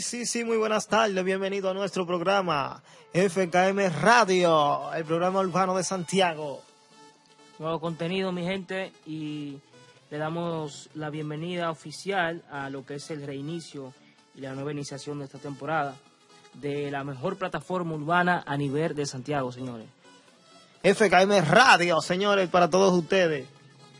Sí, sí, muy buenas tardes. Bienvenido a nuestro programa FKM Radio, el programa urbano de Santiago. Nuevo contenido, mi gente, y le damos la bienvenida oficial a lo que es el reinicio y la nueva iniciación de esta temporada de la mejor plataforma urbana a nivel de Santiago, señores. FKM Radio, señores, para todos ustedes.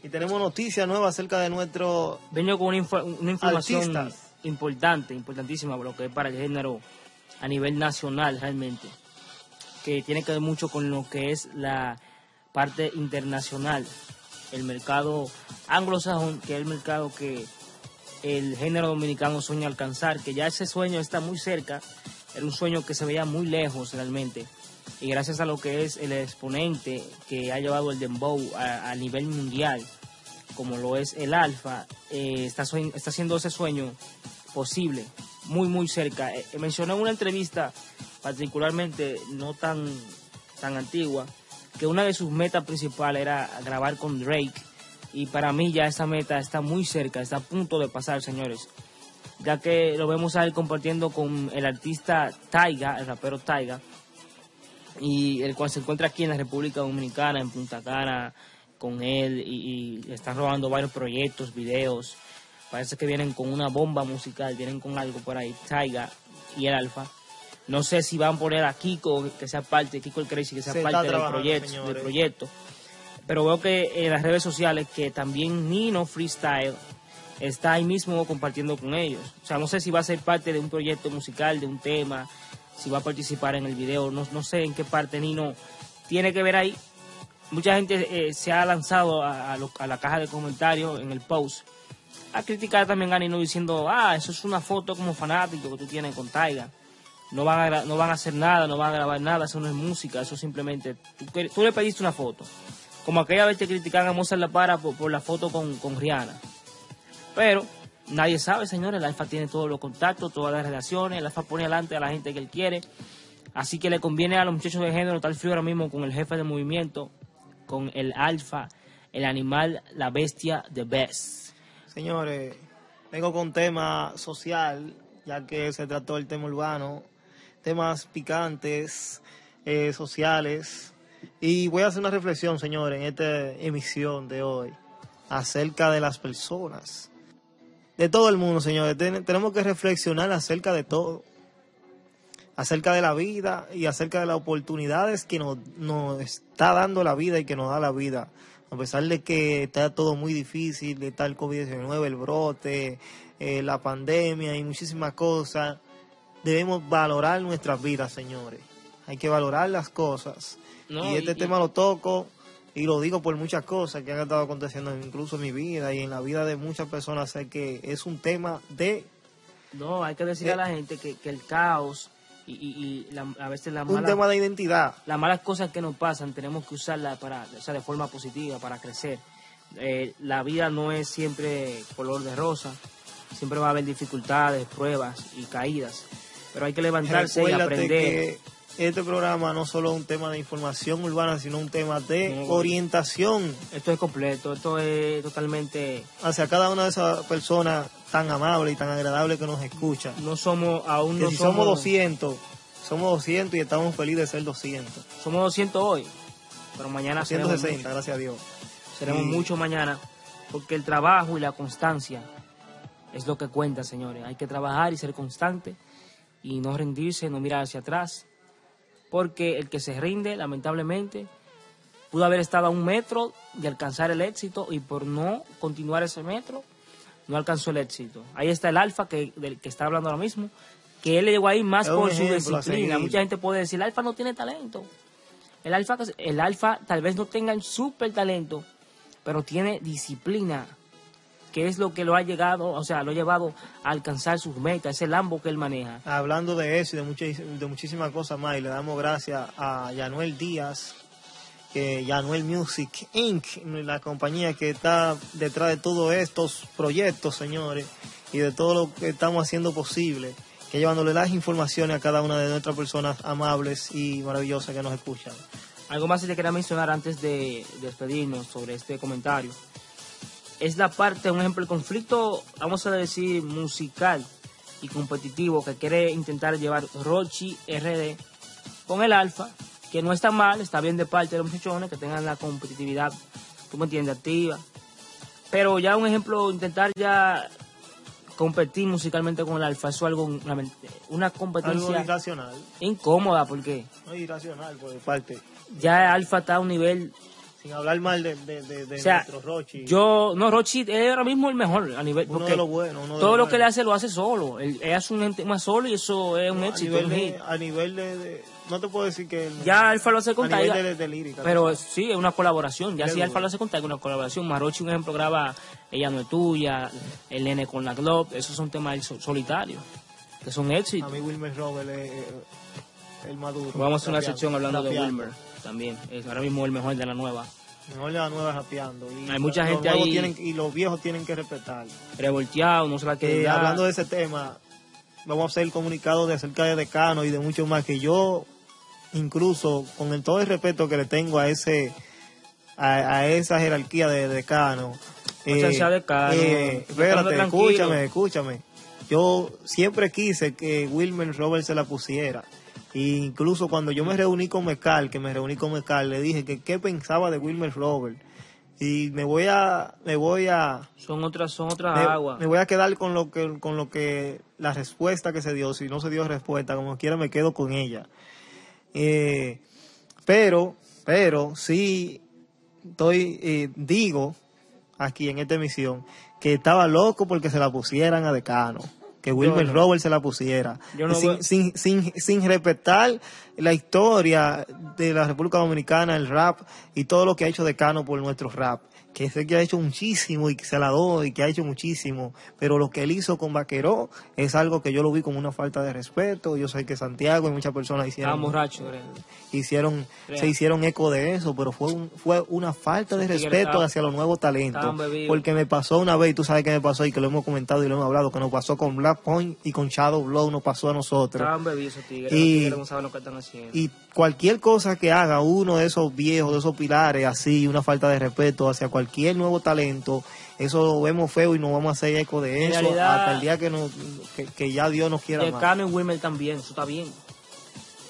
Y tenemos noticias nuevas acerca de nuestro... Vengo con una, info- una información Artistas. Importante, importantísima, lo que es para el género a nivel nacional realmente, que tiene que ver mucho con lo que es la parte internacional, el mercado anglosajón, que es el mercado que el género dominicano sueña alcanzar, que ya ese sueño está muy cerca, era un sueño que se veía muy lejos realmente, y gracias a lo que es el exponente que ha llevado el dembow a, nivel mundial, como lo es el Alfa, eh, está, está haciendo ese sueño posible, muy, muy cerca. Eh, mencioné en una entrevista, particularmente no tan, tan antigua, que una de sus metas principales era grabar con Drake. Y para mí ya esa meta está muy cerca, está a punto de pasar, señores. Ya que lo vemos a él compartiendo con el artista Taiga, el rapero Taiga, y el cual se encuentra aquí en la República Dominicana, en Punta Cana, con él, y, y están robando varios proyectos, videos. Parece que vienen con una bomba musical, vienen con algo por ahí, Taiga y el Alfa. No sé si van a poner a Kiko, que sea parte, Kiko el Crazy, que sea Se parte del proyecto, del proyecto. Pero veo que en las redes sociales que también Nino Freestyle está ahí mismo compartiendo con ellos. O sea, no sé si va a ser parte de un proyecto musical, de un tema, si va a participar en el video, no, no sé en qué parte Nino tiene que ver ahí. Mucha gente eh, se ha lanzado a, a lo- a la caja de comentarios en el post a criticar también a Nino diciendo, ah, eso es una foto como fanático que tú tienes con Taiga. No van, a, no van a hacer nada, no van a grabar nada, eso no es música, eso simplemente... Tú, tú le pediste una foto. Como aquella vez te criticaban a Mozart La Para por, la foto con, Rihanna. Pero nadie sabe, señores, el Alfa tiene todos los contactos, todas las relaciones, el Alfa pone adelante a la gente que él quiere. Así que le conviene a los muchachos de género estar frío ahora mismo con el jefe de movimiento, con el Alfa, el animal, la bestia, the best. Señores, vengo con tema social, ya que se trató el tema urbano, temas picantes, eh, sociales. Y voy a hacer una reflexión, señores, en esta emisión de hoy, acerca de las personas. De todo el mundo, señores. Ten- tenemos que reflexionar acerca de todo. Acerca de la vida y acerca de las oportunidades que nos, nos está dando la vida y que nos da la vida. A pesar de que está todo muy difícil, de tal COVID-19, el brote, eh, la pandemia y muchísimas cosas, debemos valorar nuestras vidas, señores. Hay que valorar las cosas. No, y este y- tema lo toco y lo digo por muchas cosas que han estado aconteciendo incluso en mi vida y en la vida de muchas personas. Sé que es un tema de No, hay que decirle Eh, a la gente que, que el caos y, y- y la- a veces las un malas, tema de identidad. las malas cosas que nos pasan tenemos que usarlas para, o sea, de forma positiva para crecer. Eh, la vida no es siempre color de rosa, siempre va a haber dificultades, pruebas y caídas, pero hay que levantarse y aprender. que este programa no solo es un tema de información urbana, sino un tema de No. orientación Esto es completo, esto es totalmente, hacia cada una de esas personas tan amables y tan agradables que nos escuchan. no somos, aún no si somos, somos 200, somos 200 y estamos felices de ser 200. somos 200 hoy, pero mañana seremos 160, gracias a Dios. Seremos mucho mañana, porque el trabajo y la constancia es lo que cuenta, señores. Hay que trabajar y ser constante y no rendirse, no mirar hacia atrás, porque el que se rinde, lamentablemente, pudo haber estado a un metro de alcanzar el éxito y por no continuar ese metro, no alcanzó el éxito. Ahí está el alfa que, del que está hablando ahora mismo, que él llegó ahí más Es por su disciplina. Mucha gente puede decir, el alfa no tiene talento. El alfa, el alfa tal vez no tenga el super talento, pero tiene disciplina, que es lo que lo ha llegado, o sea, lo ha llevado a alcanzar sus metas, ese Lambo que él maneja. Hablando de eso y de, de muchísimas cosas más, y le damos gracias a Yanuel Díaz, que Yanuel Music Inc., la compañía que está detrás de todos estos proyectos, señores, y de todo lo que estamos haciendo posible, que llevándole las informaciones a cada una de nuestras personas amables y maravillosas que nos escuchan. Algo más que te quería mencionar antes de despedirnos sobre este comentario. Es la parte, un ejemplo, el conflicto, vamos a decir, musical y competitivo que quiere intentar llevar Rochi RD con el Alfa, que no está mal, está bien de parte de los muchachones, que tengan la competitividad, tú me entiendes, activa. Pero ya un ejemplo, intentar ya competir musicalmente con el Alfa, eso es algo, una, una Algo competencia irracional. incómoda, porque No irracional por parte. ya el Alfa está a un nivel Sin hablar mal de, de, de, de O sea, nuestro Rochi. Yo, no, Rochi es ahora mismo el mejor a nivel. Uno porque de los buenos, uno de todo los lo que le hace lo hace solo. Él, él hace un tema solo y eso es un a éxito. nivel, un hit. de, a nivel de, No te puedo decir que. Ya Alfa lo hace con a nivel Taiga. de, de lírica. Pero sí, es una colaboración. Ya si Seguro. Alfa lo hace con Taiga, una colaboración. Marochi, un ejemplo, graba Ella no es tuya, El nene con la Globe. Esos son temas solitarios, que son éxitos. A mí Wilmer Robert es el maduro. Vamos a hacer una sección hablando de. Wilmer también. Es ahora mismo el mejor de la nueva. Mejor de la nueva rapeando. Y Hay mucha gente ahí- tienen- y los viejos tienen que respetar. Revolteado, no se la quiere Eh, hablando de ese tema, vamos a hacer el comunicado de acerca de Decano y de mucho más que yo, incluso con el, todo el respeto que le tengo a ese a, a esa jerarquía de Decano. Muchacha Decano, eh, Decano espérate, tranquilo. escúchame, escúchame. Yo siempre quise que Wilmer Robert se la pusiera. Incluso cuando yo me reuní con Mecal, que me reuní con Mecal, le dije que qué pensaba de Wilmer Robert. Y me voy a, me voy a, Son otras, son otras me, aguas. me voy a quedar con lo que con lo que la respuesta que se dio si no se dio respuesta como quiera me quedo con ella Eh, pero pero sí estoy eh, digo aquí en esta emisión que estaba loco porque se la pusieran a Decano que Wilmer no. Robert se la pusiera no sin, sin, sin, sin respetar la historia de la República Dominicana, el rap y todo lo que ha hecho Decano por nuestro rap. Que sé que ha hecho muchísimo y que se la doy, que ha hecho muchísimo, pero lo que él hizo con Vaqueró es algo que yo lo vi como una falta de respeto. Yo sé que Santiago y muchas personas hicieron, borracho, hicieron Creo. se hicieron eco de eso, pero fue un, fue una falta de respeto hacia los nuevos talentos. Porque me pasó una vez, y tú sabes que me pasó y que lo hemos comentado y lo hemos hablado, que nos pasó con Black Point y con Shadow Blow, nos pasó a nosotros. Bebidos tigres. Y- los tigres no saben lo que están haciendo. Y cualquier cosa que haga uno de esos viejos, de esos pilares, así, una falta de respeto hacia cualquier nuevo talento, eso lo vemos feo y nos vamos a hacer eco de En eso realidad- hasta el día que, nos, que, que ya Dios nos quiera más. Decano y Wilmer también, eso está bien.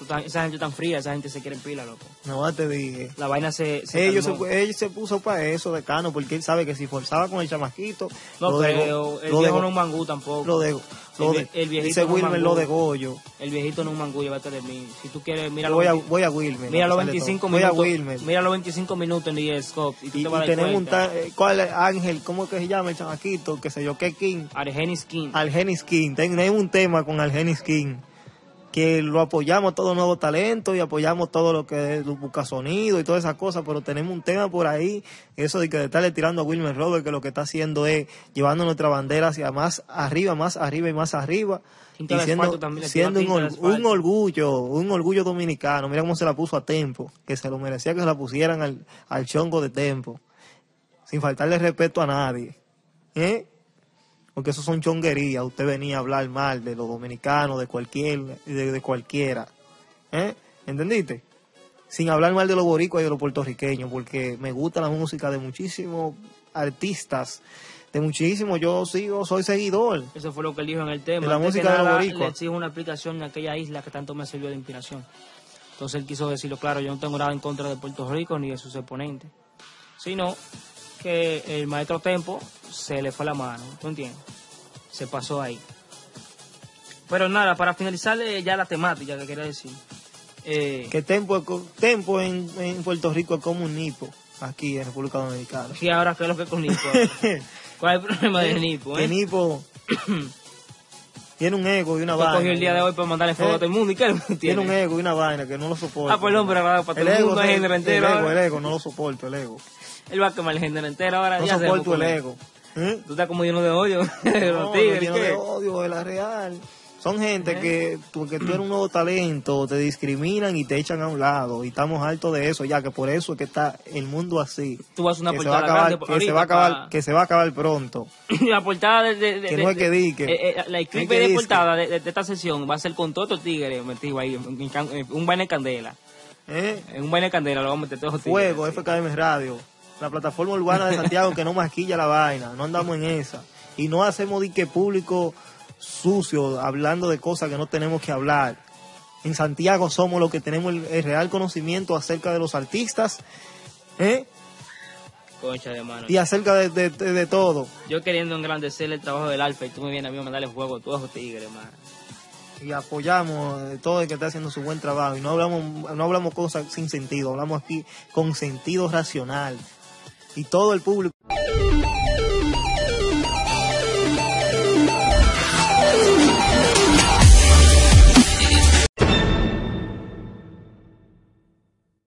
Está- esa gente tan fría, esa gente se quiere en pila, loco. No, te dije. La vaina se, se Ellos se, él se puso para eso, decano, porque él sabe que si forzaba con el chamaquito, No dego- el lo viejo no es un mangú tampoco. lo de, lo El de- el viejito dice no es Wilmer lo de Goyo. El viejito no es un mangú, llévate de mí. Si tú quieres, mira voy a, 20 voy a Wilmer. mira a los pesar de 25 todo. Voy a minutos. Wilmer. Mira los 25 minutos en The Scope y tú Y, te vas a y dar tenemos un cuenta. ta- eh, ¿cuál es? Ángel, ¿cómo que se llama el chamaquito? Que sé yo, qué King. Argenis King. Algenis King. Tenemos un tema con Algenis King que lo apoyamos todo nuevo talento y apoyamos todo lo que es busca sonido y todas esas cosas, pero tenemos un tema por ahí, eso de que de estarle tirando a Wilmer Robert, que lo que está haciendo es llevando nuestra bandera hacia más arriba, más arriba y más arriba. Y siendo, también, or- un orgullo, un orgullo dominicano. Mira cómo se la puso a Tempo, que se lo merecía que se la pusieran al, al chongo de Tempo, sin faltarle respeto a nadie. ¿Eh? Porque eso son chonguerías. Usted venía a hablar mal de los dominicanos, de cualquier, de, de cualquiera. ¿Eh? ¿Entendiste? Sin hablar mal de los boricuas y de los puertorriqueños, porque me gusta la música de muchísimos artistas, de muchísimos. Yo sigo, soy seguidor. Eso fue lo que él dijo en el tema. De la Antes que música de los boricuas. Le exijo una aplicación en aquella isla que tanto me sirvió de inspiración. Entonces él quiso decirlo claro, yo no tengo nada en contra de Puerto Rico ni de sus exponentes. Sino que el maestro Tempo se le fue la mano, ¿tú entiendes? Se pasó ahí. Pero nada, para finalizar eh, ya la temática que quería decir. Eh, Que Tempo, Tempo en, en Puerto Rico es como un nipo, aquí en República Dominicana. y ahora qué es lo que es con Nipo. ¿Cuál es el problema de Nipo? Eh? Nipo tiene un ego y una vaina. cogí el día de hoy para mandarle fuego Eh, a todo el mundo y qué Tiene tiene un ego y una vaina que no lo soporta. Ah, pero ahora para todo el el ego, mundo el, género el entero. ego, el ego, no lo soporto, el ego. Él va a quemar el género entero ahora. No ya soporto el ego. ¿Eh? Tú estás como lleno de odio. No, tigres, no lleno de odio de la real. Son gente ¿Eh? que, tú, que tú eres un nuevo talento, te discriminan y te echan a un lado. Y estamos hartos de eso, ya que por eso es que está el mundo así. Tú vas a una que se va a portada acabar, grande que se va a acabar, que se va a acabar pronto. la portada de... de- de- Que de- no es que de- di que- eh, eh, la clip de disque. portada de, esta sesión va a ser con todos estos tigres metidos ahí. un de candela. ¿Eh? En un vaina de candela lo vamos a meter todos los tigres. Fuego, FKM Radio, la plataforma urbana de Santiago que no masquilla la vaina, no andamos en esa. Y no hacemos dique público sucios, hablando de cosas que no tenemos que hablar. En Santiago somos los que tenemos el, el real conocimiento acerca de los artistas ¿eh? Concha de mano. y acerca de, de- de- de todo. Yo queriendo engrandecer el trabajo del Alfa y tú me vienes a mí a mandarle juego a todos los tigres, man. Y apoyamos de todo el que está haciendo su buen trabajo. Y no hablamos, no hablamos cosas sin sentido, hablamos aquí con sentido racional. Y todo el público